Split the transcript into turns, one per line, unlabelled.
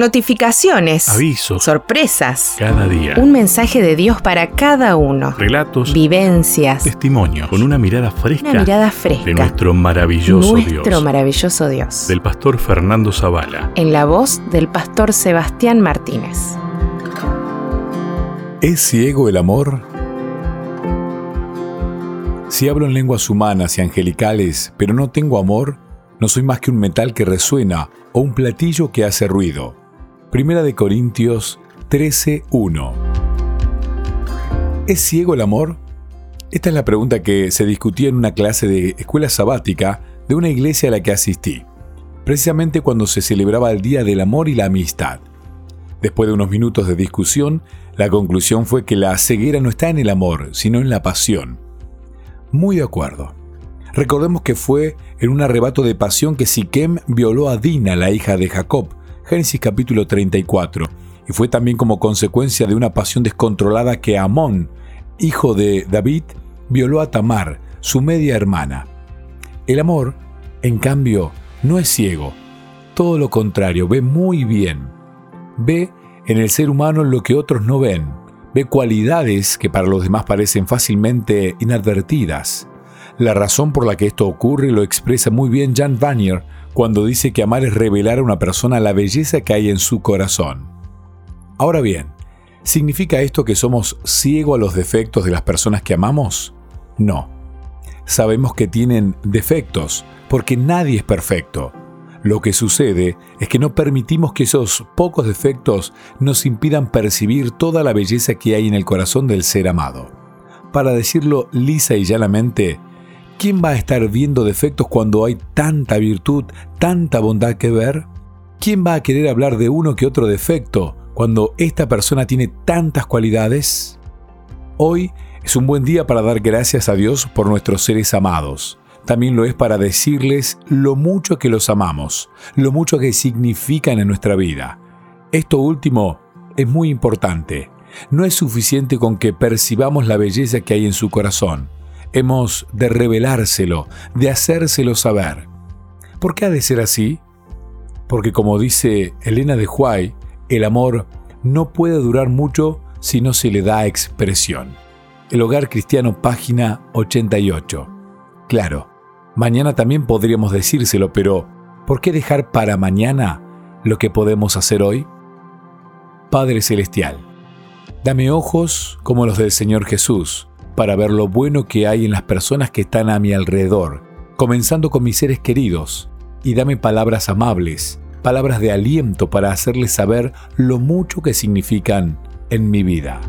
Notificaciones.
Avisos.
Sorpresas.
Cada día.
Un mensaje de Dios para cada uno.
Relatos.
Vivencias.
Testimonios. Con una mirada fresca.
Una mirada fresca.
De nuestro maravilloso
Nuestro
Dios.
maravilloso Dios.
Del pastor Fernando Zavala.
En la voz del pastor Sebastián Martínez.
¿Es ciego el amor? Si hablo en lenguas humanas y angelicales, pero no tengo amor, no soy más que un metal que resuena o un platillo que hace ruido. Primera de Corintios 13:1. ¿Es ciego el amor? Esta es la pregunta que se discutía en una clase de escuela sabática de una iglesia a la que asistí, precisamente cuando se celebraba el Día del Amor y la Amistad. Después de unos minutos de discusión, la conclusión fue que la ceguera no está en el amor, sino en la pasión. Muy de acuerdo. Recordemos que fue en un arrebato de pasión que Siquem violó a Dina, la hija de Jacob, Génesis capítulo 34, y fue también como consecuencia de una pasión descontrolada que Amón, hijo de David, violó a Tamar, su media hermana. El amor, en cambio, no es ciego, todo lo contrario, ve muy bien. Ve en el ser humano lo que otros no ven, ve cualidades que para los demás parecen fácilmente inadvertidas. La razón por la que esto ocurre lo expresa muy bien Jan Vanier cuando dice que amar es revelar a una persona la belleza que hay en su corazón. Ahora bien, ¿significa esto que somos ciegos a los defectos de las personas que amamos? No. Sabemos que tienen defectos, porque nadie es perfecto. Lo que sucede es que no permitimos que esos pocos defectos nos impidan percibir toda la belleza que hay en el corazón del ser amado. Para decirlo lisa y llanamente, ¿quién va a estar viendo defectos cuando hay tanta virtud, tanta bondad que ver? ¿Quién va a querer hablar de uno que otro defecto cuando esta persona tiene tantas cualidades? Hoy es un buen día para dar gracias a Dios por nuestros seres amados. También lo es para decirles lo mucho que los amamos, lo mucho que significan en nuestra vida. Esto último es muy importante. No es suficiente con que percibamos la belleza que hay en su corazón hemos de revelárselo, de hacérselo saber. ¿Por qué ha de ser así? Porque como dice Elena de Huay, el amor no puede durar mucho si no se le da expresión. El Hogar Cristiano, página 88. Claro, mañana también podríamos decírselo, pero ¿por qué dejar para mañana lo que podemos hacer hoy? Padre Celestial, dame ojos como los del Señor Jesús para ver lo bueno que hay en las personas que están a mi alrededor, comenzando con mis seres queridos, y dame palabras amables, palabras de aliento para hacerles saber lo mucho que significan en mi vida.